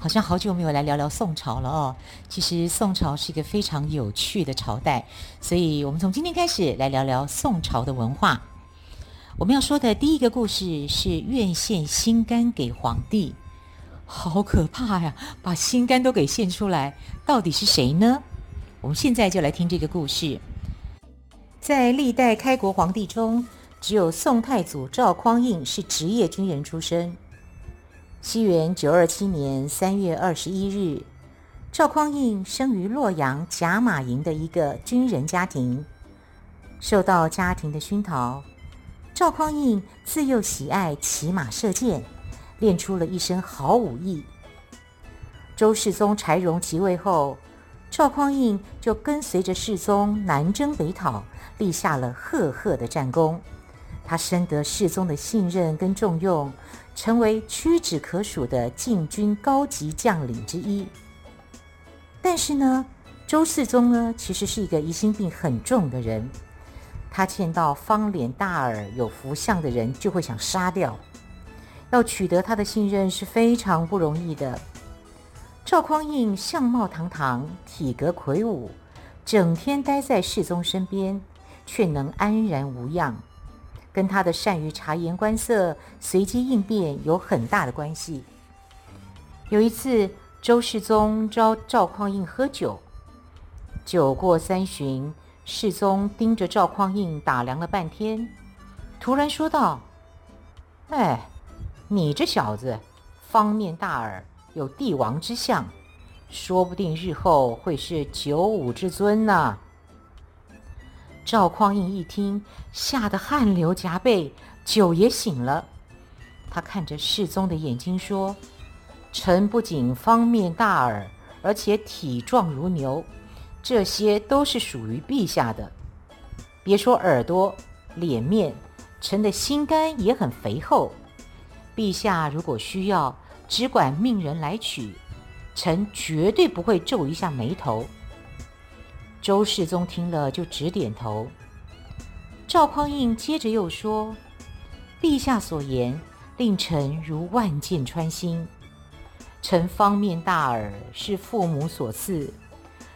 好像好久没有来聊聊宋朝了哦。其实宋朝是一个非常有趣的朝代，所以我们从今天开始来聊聊宋朝的文化。我们要说的第一个故事是愿献心肝给皇帝，好可怕呀！把心肝都给献出来，到底是谁呢？我们现在就来听这个故事。在历代开国皇帝中，只有宋太祖赵匡胤是职业军人出身。西元九二七年三月二十一日，赵匡胤生于洛阳贾马营的一个军人家庭，受到家庭的熏陶。赵匡胤自幼喜爱骑马射箭，练出了一身好武艺。周世宗柴荣即位后，赵匡胤就跟随着世宗南征北讨，立下了赫赫的战功。他深得世宗的信任跟重用，成为屈指可数的禁军高级将领之一。但是呢，周世宗呢，其实是一个疑心病很重的人。他见到方脸大耳、有福相的人，就会想杀掉。要取得他的信任是非常不容易的。赵匡胤相貌堂堂，体格魁梧，整天待在世宗身边，却能安然无恙，跟他的善于察言观色、随机应变有很大的关系。有一次，周世宗召赵匡胤喝酒，酒过三巡。世宗盯着赵匡胤打量了半天，突然说道：“哎，你这小子，方面大耳，有帝王之相，说不定日后会是九五之尊呢。”赵匡胤一听，吓得汗流浃背，酒也醒了。他看着世宗的眼睛说：“臣不仅方面大耳，而且体壮如牛。”这些都是属于陛下的，别说耳朵、脸面，臣的心肝也很肥厚。陛下如果需要，只管命人来取，臣绝对不会皱一下眉头。周世宗听了就直点头。赵匡胤接着又说：“陛下所言，令臣如万箭穿心。臣方面大耳，是父母所赐。”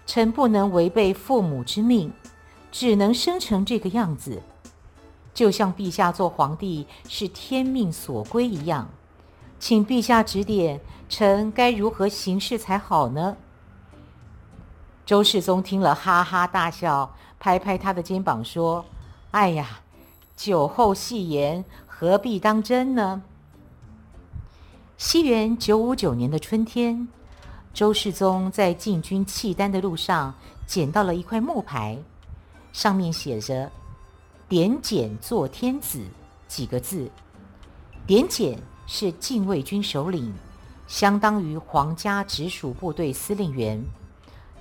臣不能违背父母之命，只能生成这个样子，就像陛下做皇帝是天命所归一样，请陛下指点，臣该如何行事才好呢？周世宗听了哈哈大笑，拍拍他的肩膀说：“哎呀，酒后戏言，何必当真呢？”西元九五九年的春天。周世宗在进军契丹的路上，捡到了一块木牌，上面写着“点检做天子”几个字。点检是禁卫军首领，相当于皇家直属部队司令员，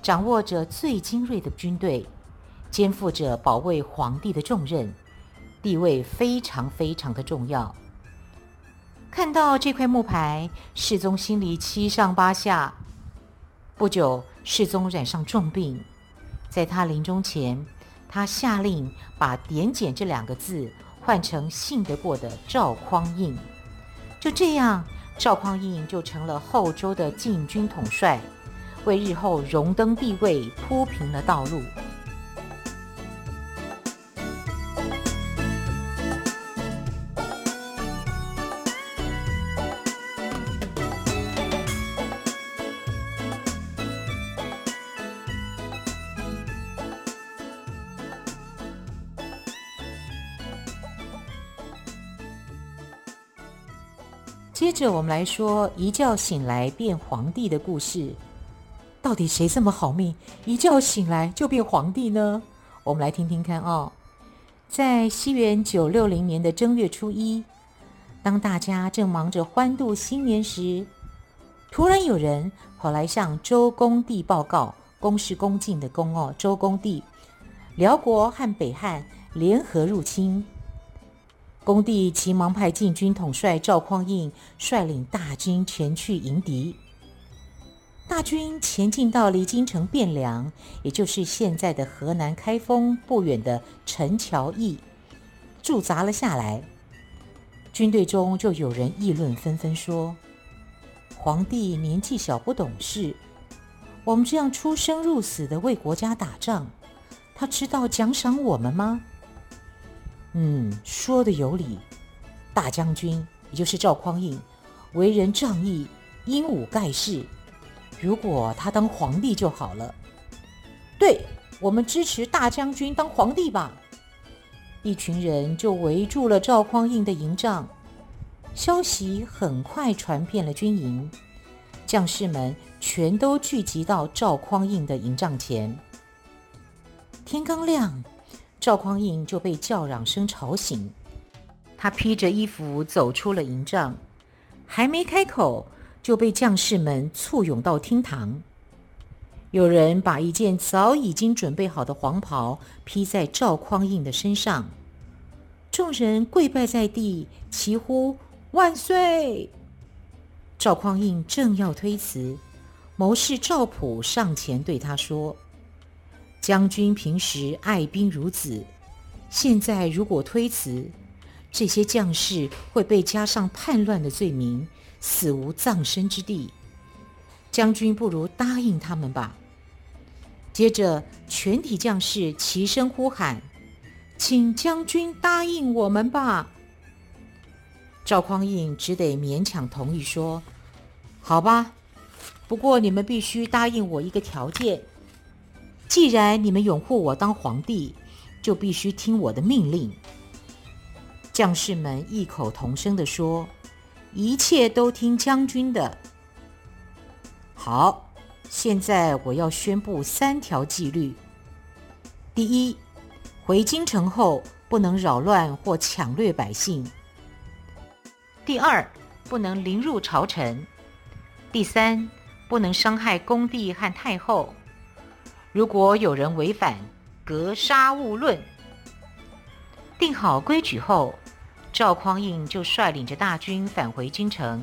掌握着最精锐的军队，肩负着保卫皇帝的重任，地位非常非常的重要。看到这块木牌，世宗心里七上八下。不久，世宗染上重病，在他临终前，他下令把“典检”这两个字换成信得过的赵匡胤。就这样，赵匡胤就成了后周的禁军统帅，为日后荣登帝位铺平了道路。接着我们来说一觉醒来变皇帝的故事。到底谁这么好命，一觉醒来就变皇帝呢？我们来听听看哦。在西元九六零年的正月初一，当大家正忙着欢度新年时，突然有人跑来向周恭帝报告公是恭敬的恭哦，周恭帝，辽国和北汉联合入侵。恭帝急忙派禁军统帅赵匡胤率领大军前去迎敌。大军前进到离京城汴梁，也就是现在的河南开封不远的陈桥驿，驻扎了下来。军队中就有人议论纷纷说：“皇帝年纪小，不懂事。我们这样出生入死的为国家打仗，他知道奖赏我们吗？”嗯，说的有理。大将军，也就是赵匡胤，为人仗义，英武盖世。如果他当皇帝就好了。对，我们支持大将军当皇帝吧。一群人就围住了赵匡胤的营帐。消息很快传遍了军营，将士们全都聚集到赵匡胤的营帐前。天刚亮。赵匡胤就被叫嚷声吵醒，他披着衣服走出了营帐，还没开口，就被将士们簇拥到厅堂。有人把一件早已经准备好的黄袍披在赵匡胤的身上，众人跪拜在地，齐呼万岁。赵匡胤正要推辞，谋士赵普上前对他说。将军平时爱兵如子，现在如果推辞，这些将士会被加上叛乱的罪名，死无葬身之地。将军不如答应他们吧。接着，全体将士齐声呼喊：“请将军答应我们吧！”赵匡胤只得勉强同意说：“好吧，不过你们必须答应我一个条件。”既然你们拥护我当皇帝，就必须听我的命令。将士们异口同声地说：“一切都听将军的。”好，现在我要宣布三条纪律：第一，回京城后不能扰乱或抢掠百姓；第二，不能凌辱朝臣；第三，不能伤害恭帝和太后。如果有人违反，格杀勿论。定好规矩后，赵匡胤就率领着大军返回京城。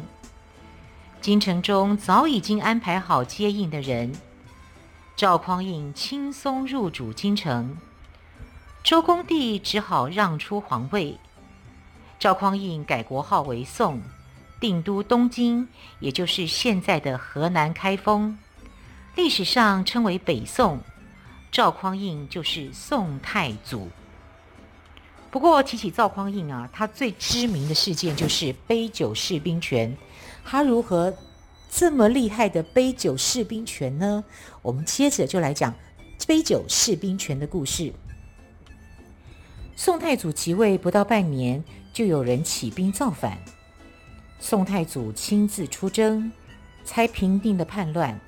京城中早已经安排好接应的人，赵匡胤轻松入主京城。周恭帝只好让出皇位。赵匡胤改国号为宋，定都东京，也就是现在的河南开封。历史上称为北宋，赵匡胤就是宋太祖。不过提起赵匡胤啊，他最知名的事件就是杯酒释兵权。他如何这么厉害的杯酒释兵权呢？我们接着就来讲杯酒释兵权的故事。宋太祖即位不到半年，就有人起兵造反。宋太祖亲自出征，才平定了叛乱。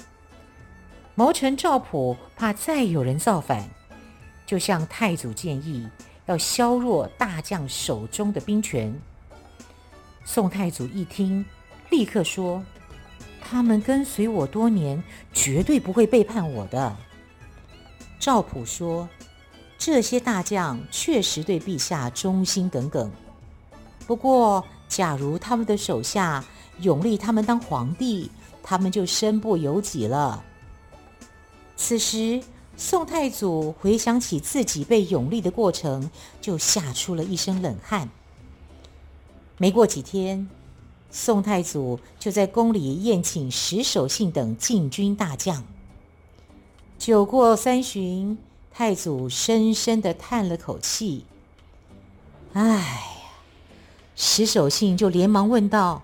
谋臣赵普怕再有人造反，就向太祖建议要削弱大将手中的兵权。宋太祖一听，立刻说：“他们跟随我多年，绝对不会背叛我的。”赵普说：“这些大将确实对陛下忠心耿耿，不过，假如他们的手下拥立他们当皇帝，他们就身不由己了。”此时，宋太祖回想起自己被拥立的过程，就吓出了一身冷汗。没过几天，宋太祖就在宫里宴请石守信等禁军大将。酒过三巡，太祖深深地叹了口气：“哎呀！”石守信就连忙问道：“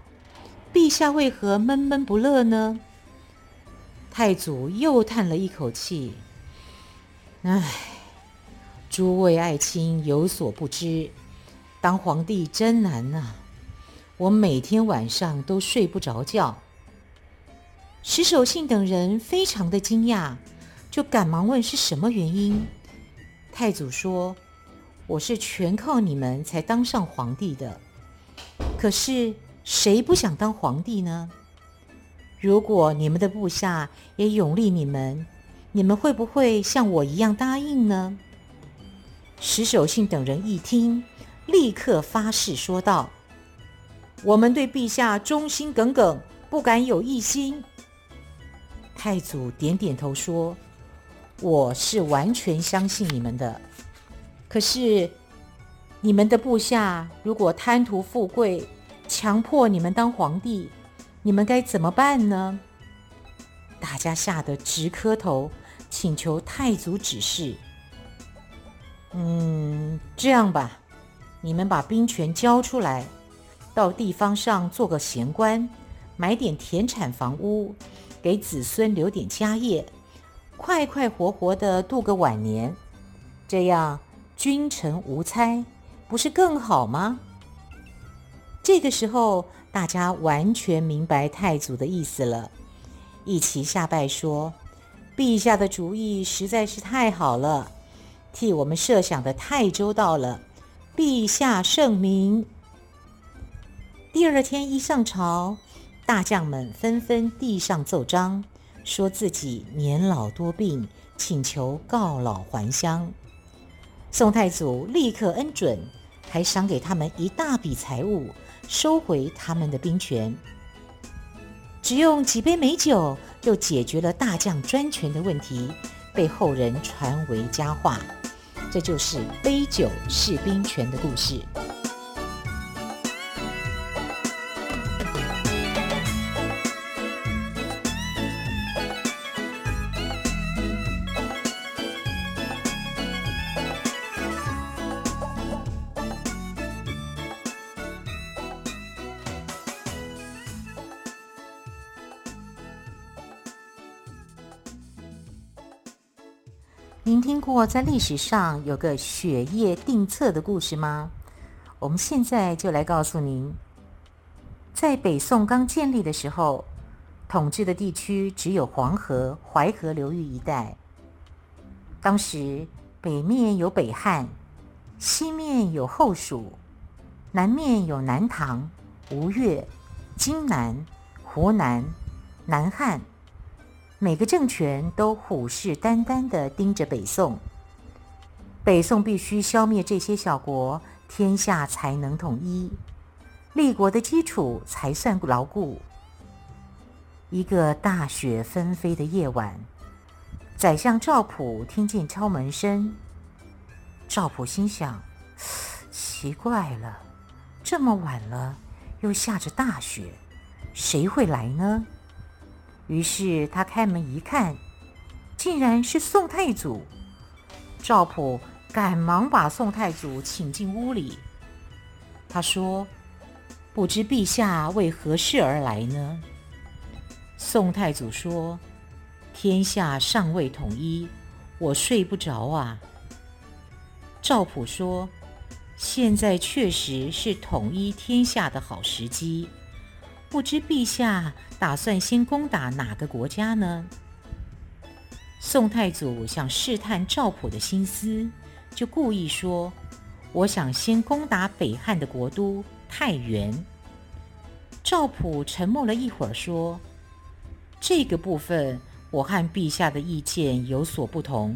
陛下为何闷闷不乐呢？”太祖又叹了一口气：“唉，诸位爱卿有所不知，当皇帝真难呐！我每天晚上都睡不着觉。”石守信等人非常的惊讶，就赶忙问是什么原因。太祖说：“我是全靠你们才当上皇帝的，可是谁不想当皇帝呢？”如果你们的部下也拥立你们，你们会不会像我一样答应呢？”石守信等人一听，立刻发誓说道：“我们对陛下忠心耿耿，不敢有异心。”太祖点点头说：“我是完全相信你们的。可是，你们的部下如果贪图富贵，强迫你们当皇帝，你们该怎么办呢？”大家吓得直磕头，请求太祖指示。嗯，这样吧，你们把兵权交出来，到地方上做个闲官，买点田产房屋。给子孙留点家业，快快活活的度个晚年，这样君臣无猜，不是更好吗？这个时候，大家完全明白太祖的意思了，一齐下拜说：“陛下的主意实在是太好了，替我们设想的太周到了，陛下圣明。”第二天一上朝。大将们纷纷递上奏章，说自己年老多病，请求告老还乡。宋太祖立刻恩准，还赏给他们一大笔财物，收回他们的兵权。只用几杯美酒，就解决了大将专权的问题，被后人传为佳话。这就是杯酒释兵权的故事。过在历史上有个雪夜定策的故事吗？我们现在就来告诉您，在北宋刚建立的时候，统治的地区只有黄河、淮河流域一带。当时北面有北汉，西面有后蜀，南面有南唐、吴越、荆南、湖南、南汉。每个政权都虎视眈眈地盯着北宋，北宋必须消灭这些小国，天下才能统一，立国的基础才算牢固。一个大雪纷飞的夜晚，宰相赵普听见敲门声。赵普心想：奇怪了，这么晚了，又下着大雪，谁会来呢？于是他开门一看，竟然是宋太祖。赵普赶忙把宋太祖请进屋里。他说：“不知陛下为何事而来呢？”宋太祖说：“天下尚未统一，我睡不着啊。”赵普说：“现在确实是统一天下的好时机。”不知陛下打算先攻打哪个国家呢？宋太祖想试探赵普的心思，就故意说：“我想先攻打北汉的国都太原。”赵普沉默了一会儿，说：“这个部分我和陛下的意见有所不同。”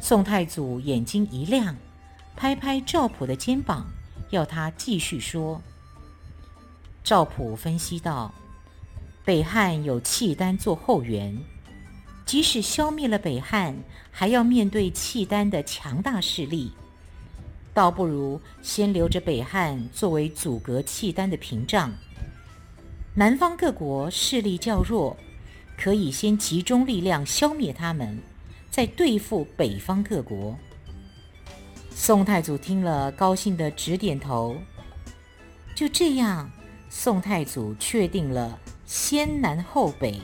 宋太祖眼睛一亮，拍拍赵普的肩膀，要他继续说。赵普分析道：“北汉有契丹做后援，即使消灭了北汉，还要面对契丹的强大势力，倒不如先留着北汉作为阻隔契丹的屏障。南方各国势力较弱，可以先集中力量消灭他们，再对付北方各国。”宋太祖听了，高兴地直点头。就这样。宋太祖确定了先南后北、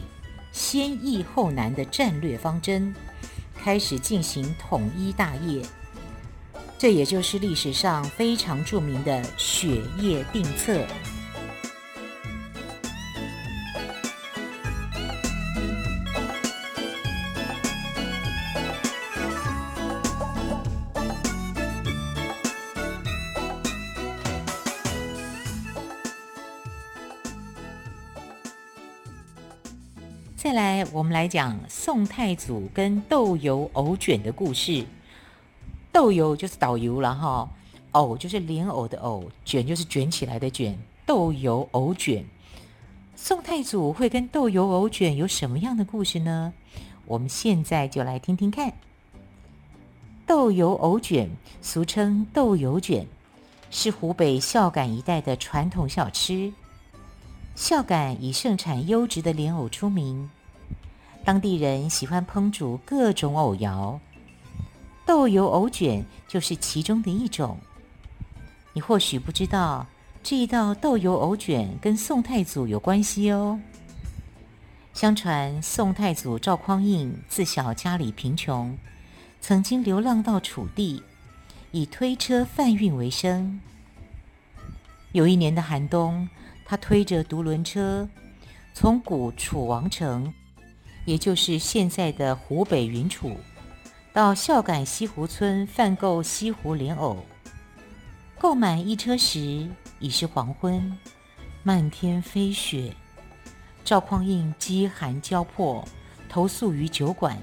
先易后难的战略方针，开始进行统一大业。这也就是历史上非常著名的雪夜定策。我们来讲宋太祖跟豆油藕卷的故事。豆油就是导游了哈，藕就是莲藕的藕，卷就是卷起来的卷。豆油藕卷，宋太祖会跟豆油藕卷有什么样的故事呢？我们现在就来听听看。豆油藕卷，俗称豆油卷，是湖北孝感一带的传统小吃。孝感以盛产优质的莲藕出名，当地人喜欢烹煮各种藕肴，豆油藕卷就是其中的一种。你或许不知道，这一道豆油藕卷跟宋太祖有关系哦。相传宋太祖赵匡胤自小家里贫穷，曾经流浪到楚地，以推车贩运为生。有一年的寒冬。他推着独轮车，从古楚王城，也就是现在的湖北云楚，到孝感西湖村贩购西湖莲藕。购买一车时，已是黄昏，漫天飞雪。赵匡胤饥寒交迫，投宿于酒馆。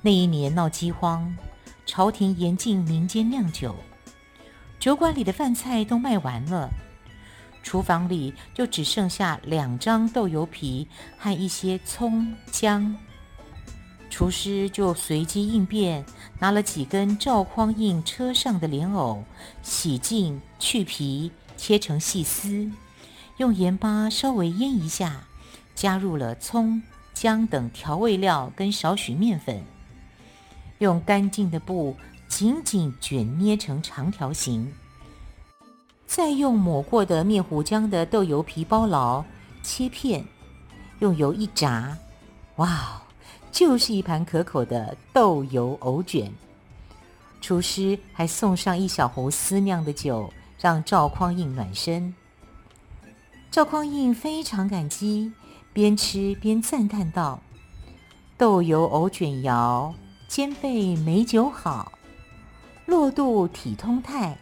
那一年闹饥荒，朝廷严禁民间酿酒，酒馆里的饭菜都卖完了。厨房里就只剩下两张豆油皮和一些葱姜，厨师就随机应变，拿了几根赵匡胤车上的莲藕，洗净去皮，切成细丝，用盐巴稍微腌一下，加入了葱姜等调味料跟少许面粉，用干净的布紧紧卷捏成长条形。再用抹过的面糊浆的豆油皮包牢，切片，用油一炸，哇，就是一盘可口的豆油藕卷。厨师还送上一小壶私酿的酒，让赵匡胤暖身。赵匡胤非常感激，边吃边赞叹道：“豆油藕卷肴，兼备美酒好，落肚体通泰。”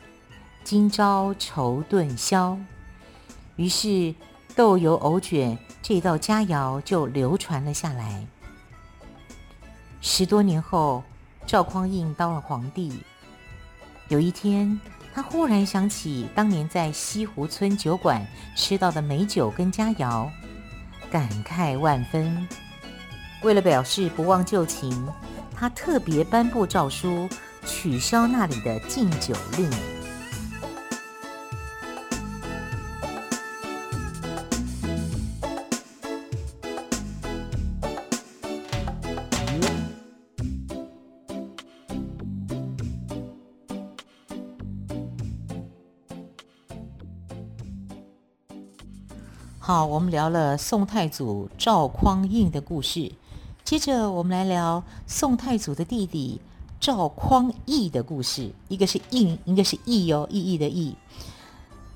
今朝愁顿消，于是豆油藕卷这道佳肴就流传了下来。十多年后，赵匡胤当了皇帝。有一天，他忽然想起当年在西湖村酒馆吃到的美酒跟佳肴，感慨万分。为了表示不忘旧情，他特别颁布诏书，取消那里的禁酒令。好，我们聊了宋太祖赵匡胤的故事，接着我们来聊宋太祖的弟弟赵匡胤的故事。一个是胤，一个是义哦，意义的义。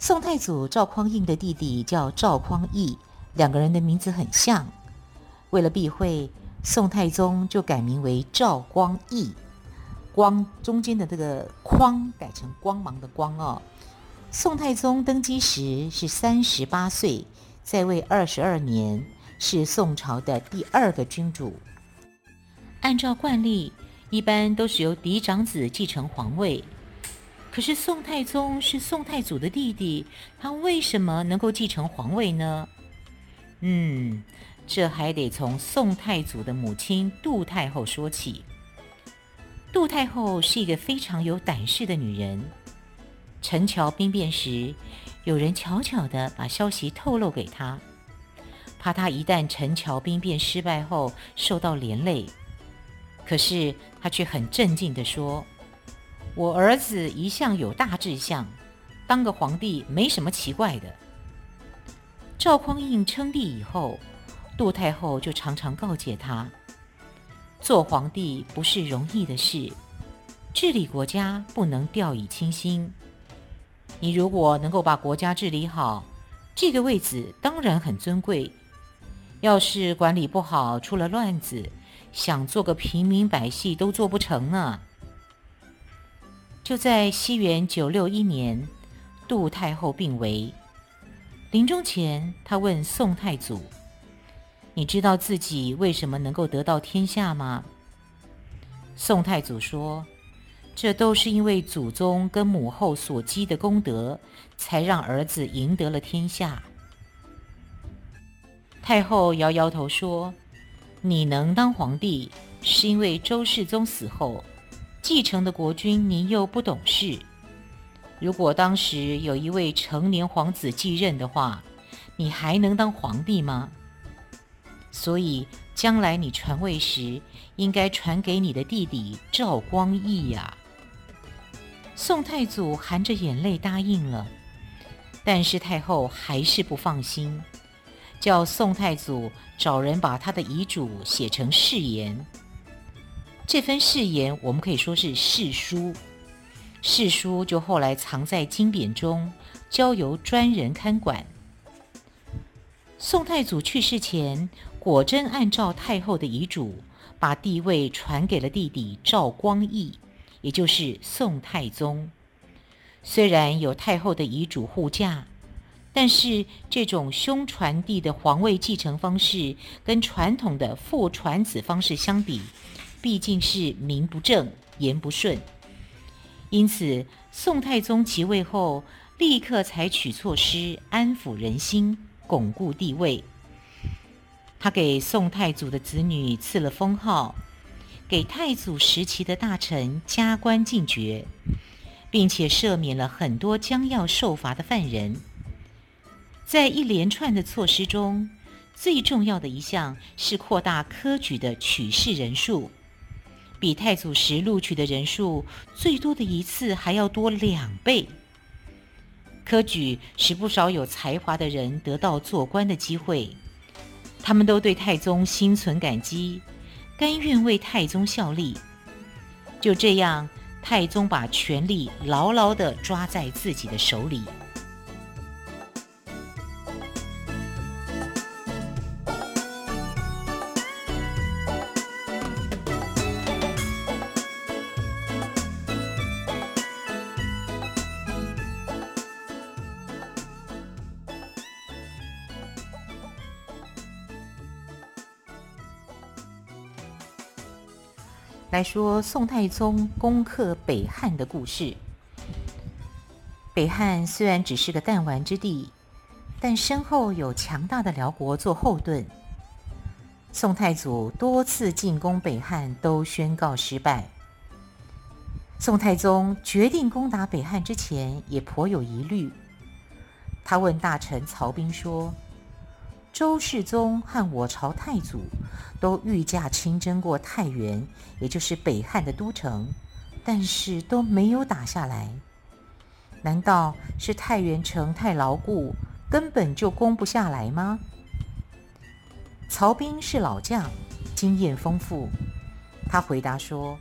宋太祖赵匡胤的弟弟叫赵匡义，两个人的名字很像。为了避讳，宋太宗就改名为赵光义，光中间的这个匡改成光芒的光哦。宋太宗登基时是三十八岁。在位二十二年，是宋朝的第二个君主。按照惯例，一般都是由嫡长子继承皇位。可是宋太宗是宋太祖的弟弟，他为什么能够继承皇位呢？嗯，这还得从宋太祖的母亲杜太后说起。杜太后是一个非常有胆识的女人。陈桥兵变时，有人悄悄地把消息透露给他，怕他一旦陈桥兵变失败后受到连累。可是他却很镇静地说：“我儿子一向有大志向，当个皇帝没什么奇怪的。”赵匡胤称帝以后，杜太后就常常告诫他：“做皇帝不是容易的事，治理国家不能掉以轻心。”你如果能够把国家治理好，这个位子当然很尊贵。要是管理不好，出了乱子，想做个平民百姓都做不成呢。就在西元九六一年，杜太后病危，临终前，她问宋太祖：“你知道自己为什么能够得到天下吗？”宋太祖说：“这都是因为祖宗跟母后所积的功德，才让儿子赢得了天下。”太后摇摇头说：“你能当皇帝，是因为周世宗死后继承的国君年幼不懂事。如果当时有一位成年皇子继任的话，你还能当皇帝吗？所以将来你传位时，应该传给你的弟弟赵光义呀。”宋太祖含着眼泪答应了，但是太后还是不放心。叫宋太祖找人把他的遗嘱写成誓言。这份誓言我们可以说是誓书，誓书就后来藏在金匾中，交由专人看管。宋太祖去世前，果真按照太后的遗嘱，把帝位传给了弟弟赵光义，也就是宋太宗。虽然有太后的遗嘱护驾。但是，这种兄传弟的皇位继承方式，跟传统的父传子方式相比，毕竟是名不正言不顺。因此，宋太宗即位后，立刻采取措施安抚人心，巩固地位。他给宋太祖的子女赐了封号，给太祖时期的大臣加官进爵，并且赦免了很多将要受罚的犯人。在一连串的措施中，最重要的一项是扩大科举的取士人数，比太祖时录取的人数最多的一次还要多两倍。科举使不少有才华的人得到做官的机会，他们都对太宗心存感激，甘愿为太宗效力。就这样，太宗把权力牢牢地抓在自己的手里。来说宋太宗攻克北汉的故事。北汉虽然只是个弹丸之地，但身后有强大的辽国做后盾。宋太祖多次进攻北汉都宣告失败。宋太宗决定攻打北汉之前，也颇有疑虑。他问大臣曹彬说：周世宗和我朝太祖都御驾亲征过太原，也就是北汉的都城，但是都没有打下来。难道是太原城太牢固，根本就攻不下来吗？曹彬是老将，经验丰富，他回答说：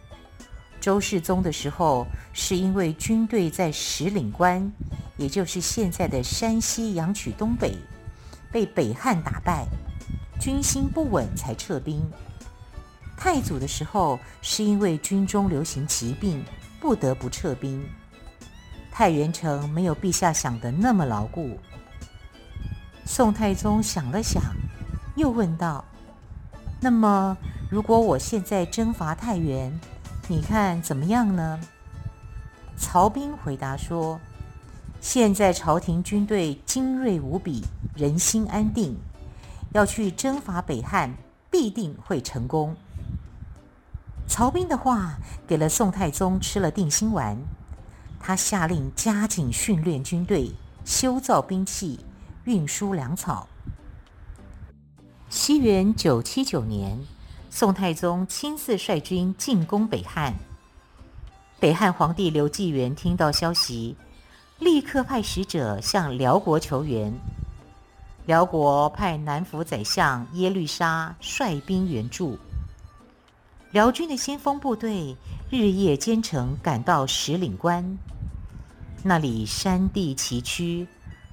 周世宗的时候，是因为军队在石岭关，也就是现在的山西阳曲东北。被北汉打败，军心不稳才撤兵。太祖的时候，是因为军中流行疾病，不得不撤兵。太原城没有陛下想的那么牢固。宋太宗想了想，又问道：“那么，如果我现在征伐太原，你看怎么样呢？”曹彬回答说。现在朝廷军队精锐无比，人心安定，要去征伐北汉，必定会成功。曹彬的话给了宋太宗吃了定心丸，他下令加紧训练军队，修造兵器，运输粮草。西元九七九年，宋太宗亲自率军进攻北汉。北汉皇帝刘继元听到消息。立刻派使者向辽国求援，辽国派南府宰相耶律沙率兵援助。辽军的先锋部队日夜兼程赶到石岭关，那里山地崎岖，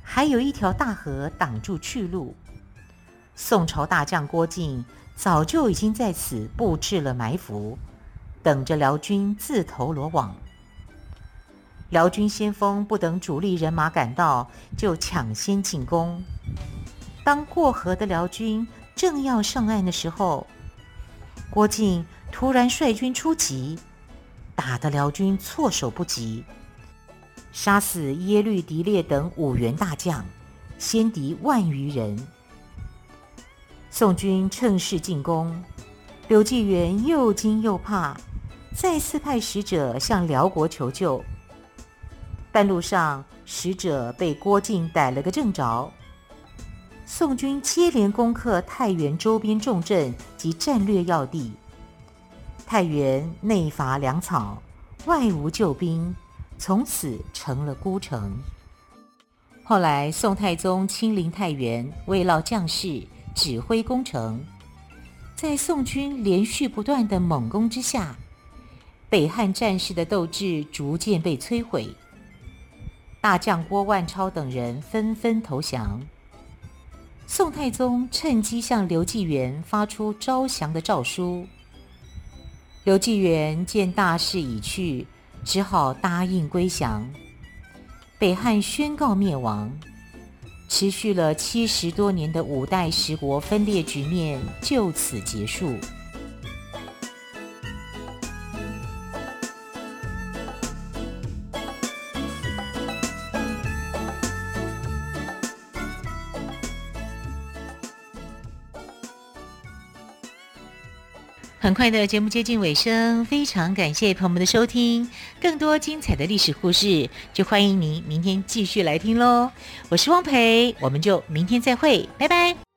还有一条大河挡住去路。宋朝大将郭靖早就已经在此布置了埋伏，等着辽军自投罗网。辽军先锋不等主力人马赶到，就抢先进攻。当过河的辽军正要上岸的时候，郭靖突然率军出击，打得辽军措手不及，杀死耶律狄烈等五员大将，先敌万余人。宋军趁势进攻，刘纪元又惊又怕，再次派使者向辽国求救。半路上，使者被郭靖逮了个正着。宋军接连攻克太原周边重镇及战略要地，太原内乏粮草，外无救兵，从此成了孤城。后来，宋太宗亲临太原，慰劳将士。指挥攻城，在宋军连续不断的猛攻之下，北汉战士的斗志逐渐被摧毁。大将郭万超等人纷纷投降。宋太宗趁机向刘继元发出招降的诏书。刘继元见大势已去，只好答应归降。北汉宣告灭亡。持续了七十多年的五代十国分裂局面就此结束。很快的节目接近尾声，非常感谢朋友们的收听。更多精彩的历史故事，就欢迎您明天继续来听喽。我是汪培，我们就明天再会，拜拜。